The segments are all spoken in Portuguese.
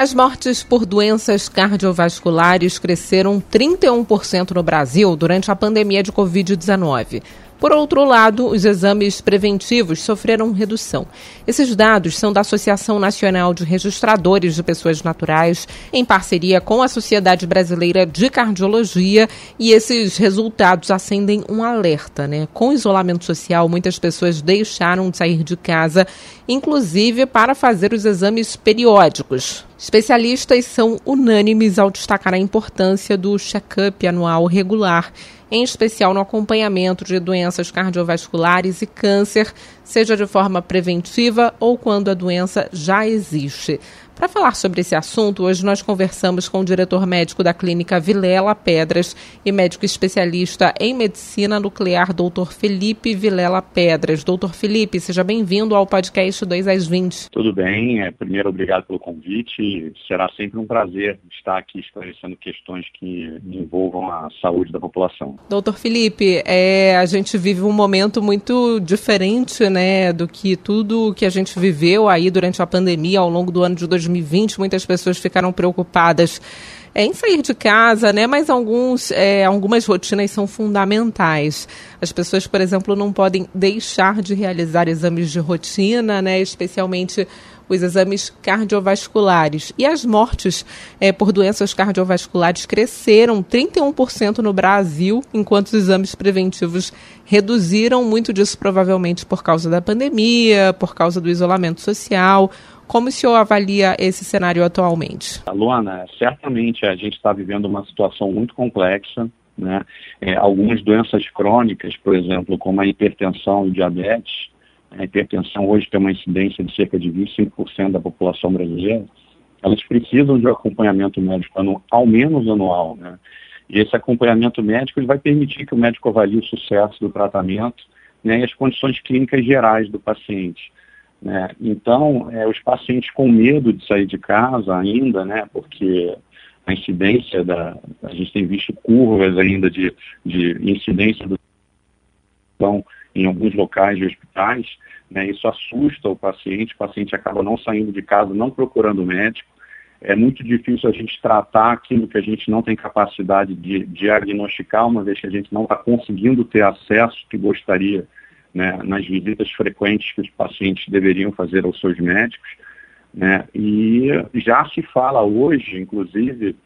As mortes por doenças cardiovasculares cresceram 31% no Brasil durante a pandemia de Covid-19. Por outro lado, os exames preventivos sofreram redução. Esses dados são da Associação Nacional de Registradores de Pessoas Naturais, em parceria com a Sociedade Brasileira de Cardiologia, e esses resultados acendem um alerta, né? Com o isolamento social, muitas pessoas deixaram de sair de casa, inclusive para fazer os exames periódicos. Especialistas são unânimes ao destacar a importância do check-up anual regular em especial no acompanhamento de doenças cardiovasculares e câncer, seja de forma preventiva ou quando a doença já existe. Para falar sobre esse assunto, hoje nós conversamos com o diretor médico da clínica Vilela Pedras e médico especialista em medicina nuclear, doutor Felipe Vilela Pedras. Doutor Felipe, seja bem-vindo ao podcast 2 às 20. Tudo bem, é, primeiro obrigado pelo convite. Será sempre um prazer estar aqui esclarecendo questões que envolvam a saúde da população. Doutor Felipe, é, a gente vive um momento muito diferente né, do que tudo que a gente viveu aí durante a pandemia ao longo do ano de 2020. 2020, muitas pessoas ficaram preocupadas é, em sair de casa, né? Mas alguns, é, algumas rotinas são fundamentais. As pessoas, por exemplo, não podem deixar de realizar exames de rotina, né? Especialmente os exames cardiovasculares. E as mortes é, por doenças cardiovasculares cresceram 31% no Brasil, enquanto os exames preventivos reduziram muito disso, provavelmente por causa da pandemia, por causa do isolamento social. Como o senhor avalia esse cenário atualmente? Luana, certamente a gente está vivendo uma situação muito complexa. Né? É, algumas doenças crônicas, por exemplo, como a hipertensão e diabetes, a hipertensão hoje tem uma incidência de cerca de 25% da população brasileira, elas precisam de um acompanhamento médico anual, ao menos anual. Né? E esse acompanhamento médico vai permitir que o médico avalie o sucesso do tratamento né, e as condições clínicas gerais do paciente. Né? Então, é, os pacientes com medo de sair de casa ainda, né, porque a incidência da. A gente tem visto curvas ainda de, de incidência do. Então, em alguns locais de hospitais, né, isso assusta o paciente, o paciente acaba não saindo de casa, não procurando médico. É muito difícil a gente tratar aquilo que a gente não tem capacidade de diagnosticar, uma vez que a gente não está conseguindo ter acesso que gostaria né, nas visitas frequentes que os pacientes deveriam fazer aos seus médicos. Né, e já se fala hoje, inclusive,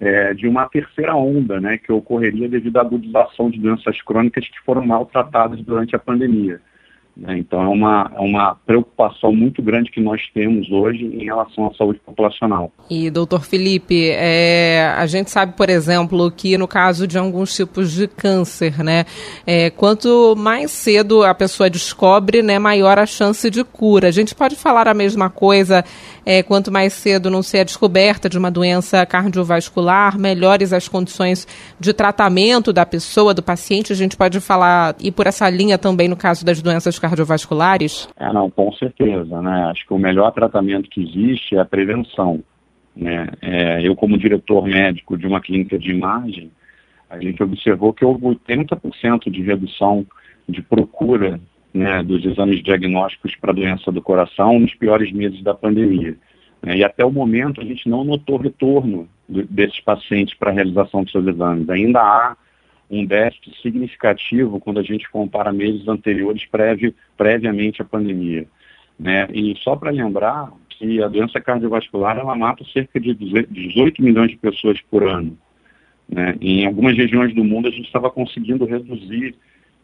é, de uma terceira onda, né, que ocorreria devido à agudização de doenças crônicas que foram maltratadas durante a pandemia. Né? Então é uma, é uma preocupação muito grande que nós temos hoje em relação à saúde populacional. E, doutor Felipe, é, a gente sabe, por exemplo, que no caso de alguns tipos de câncer, né, é, quanto mais cedo a pessoa descobre, né, maior a chance de cura. A gente pode falar a mesma coisa, é, quanto mais cedo não ser descoberta de uma doença cardiovascular, melhores as condições de tratamento da pessoa, do paciente. A gente pode falar, e por essa linha também no caso das doenças cardiovasculares? É, não, com certeza, né? Acho que o melhor tratamento que existe é a prevenção. Né? É, eu, como diretor médico de uma clínica de imagem, a gente observou que houve 80% de redução de procura né, dos exames diagnósticos para doença do coração nos piores meses da pandemia. Né? E até o momento a gente não notou retorno desses pacientes para a realização dos seus exames. Ainda há um déficit significativo quando a gente compara meses anteriores prévio, previamente à pandemia. Né? E só para lembrar que a doença cardiovascular ela mata cerca de 18 milhões de pessoas por ano. Né? Em algumas regiões do mundo a gente estava conseguindo reduzir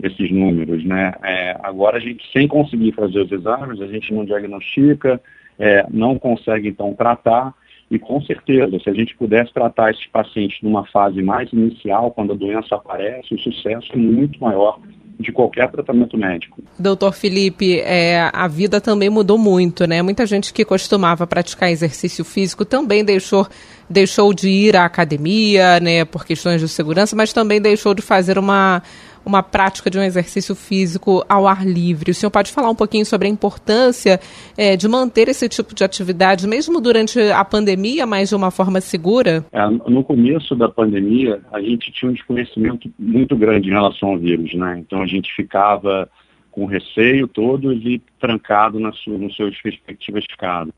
esses números. Né? É, agora a gente, sem conseguir fazer os exames, a gente não diagnostica, é, não consegue então tratar e com certeza, se a gente pudesse tratar esses pacientes numa fase mais inicial, quando a doença aparece, o sucesso é muito maior de qualquer tratamento médico. Doutor Felipe, é, a vida também mudou muito, né? Muita gente que costumava praticar exercício físico também deixou, deixou de ir à academia, né, por questões de segurança, mas também deixou de fazer uma uma prática de um exercício físico ao ar livre. O senhor pode falar um pouquinho sobre a importância é, de manter esse tipo de atividade, mesmo durante a pandemia, mas de uma forma segura? É, no começo da pandemia, a gente tinha um desconhecimento muito grande em relação ao vírus, né? Então a gente ficava com receio todos e trancado nas, nos seus respectivas casas.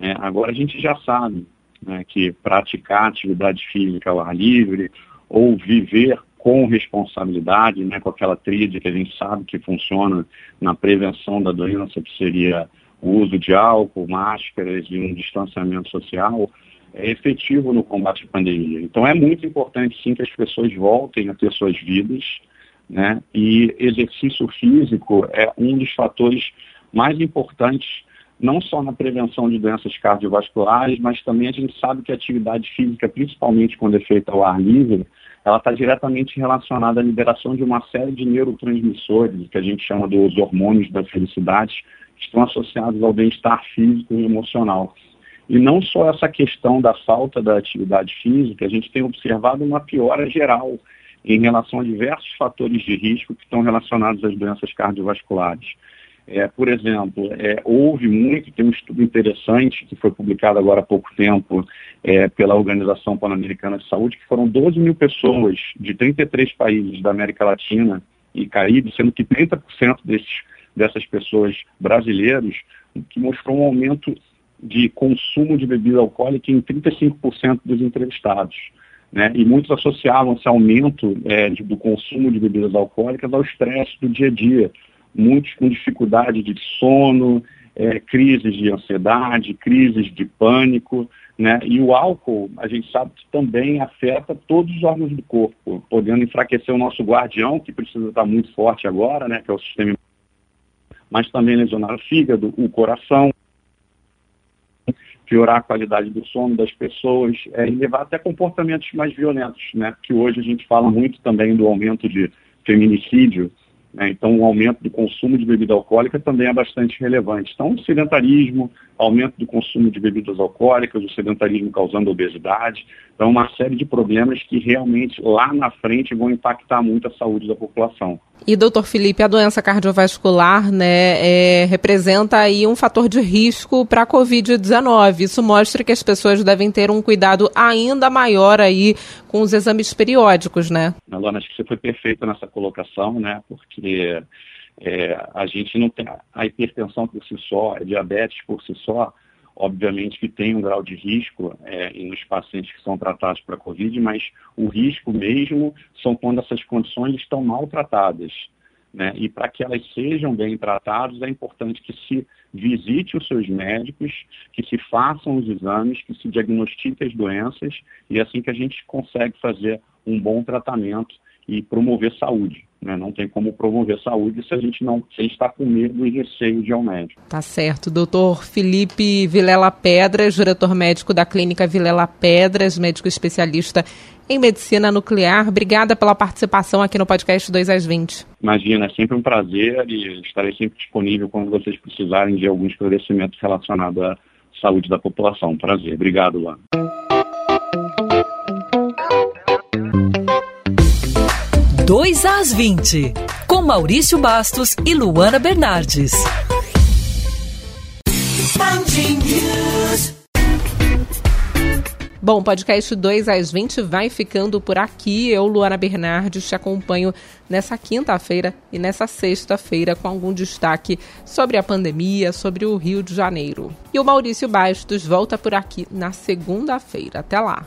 É, agora a gente já sabe né, que praticar atividade física ao ar livre ou viver com responsabilidade, né, com aquela tríade que a gente sabe que funciona na prevenção da doença, que seria o uso de álcool, máscaras e um distanciamento social, é efetivo no combate à pandemia. Então é muito importante sim que as pessoas voltem a ter suas vidas, né? E exercício físico é um dos fatores mais importantes não só na prevenção de doenças cardiovasculares, mas também a gente sabe que a atividade física, principalmente quando é feita ao ar livre, ela está diretamente relacionada à liberação de uma série de neurotransmissores, que a gente chama dos hormônios da felicidade, que estão associados ao bem-estar físico e emocional. E não só essa questão da falta da atividade física, a gente tem observado uma piora geral em relação a diversos fatores de risco que estão relacionados às doenças cardiovasculares. É, por exemplo, é, houve muito, tem um estudo interessante que foi publicado agora há pouco tempo é, pela Organização Pan-Americana de Saúde, que foram 12 mil pessoas de 33 países da América Latina e Caribe, sendo que 30% desses, dessas pessoas brasileiros, que mostrou um aumento de consumo de bebida alcoólica em 35% dos entrevistados. Né? E muitos associavam esse aumento é, de, do consumo de bebidas alcoólicas ao estresse do dia a dia, muitos com dificuldade de sono, é, crises de ansiedade, crises de pânico, né? E o álcool, a gente sabe que também afeta todos os órgãos do corpo, podendo enfraquecer o nosso guardião, que precisa estar muito forte agora, né? Que é o sistema mas também lesionar o fígado, o coração, piorar a qualidade do sono das pessoas é, e levar até comportamentos mais violentos, né? Que hoje a gente fala muito também do aumento de feminicídio, né? Então, o aumento do consumo de bebida alcoólica também é bastante relevante. Então, o sedentarismo, aumento do consumo de bebidas alcoólicas, o sedentarismo causando obesidade, então uma série de problemas que realmente lá na frente vão impactar muito a saúde da população. E, doutor Felipe, a doença cardiovascular né, é, representa aí um fator de risco para a Covid-19. Isso mostra que as pessoas devem ter um cuidado ainda maior aí com os exames periódicos, né? Alana, acho que você foi perfeita nessa colocação, né? Porque é, a gente não tem a hipertensão por si só, a diabetes por si só, obviamente que tem um grau de risco é, nos pacientes que são tratados para Covid, mas o risco mesmo são quando essas condições estão maltratadas. Né? E para que elas sejam bem tratadas, é importante que se visite os seus médicos, que se façam os exames, que se diagnostiquem as doenças, e é assim que a gente consegue fazer um bom tratamento e promover saúde. Né? Não tem como promover saúde se a gente não se está com medo e receio de ir ao médico. Tá certo. Doutor Felipe Vilela Pedras, diretor médico da Clínica Vilela Pedras, médico especialista em medicina nuclear. Obrigada pela participação aqui no podcast 2 às 20. Imagina, é sempre um prazer e estarei sempre disponível quando vocês precisarem de algum esclarecimento relacionado à saúde da população. Prazer. Obrigado, Luan. 2 às 20, com Maurício Bastos e Luana Bernardes. Bom, podcast 2 às 20 vai ficando por aqui. Eu, Luana Bernardes, te acompanho nessa quinta-feira e nessa sexta-feira com algum destaque sobre a pandemia, sobre o Rio de Janeiro. E o Maurício Bastos volta por aqui na segunda-feira. Até lá!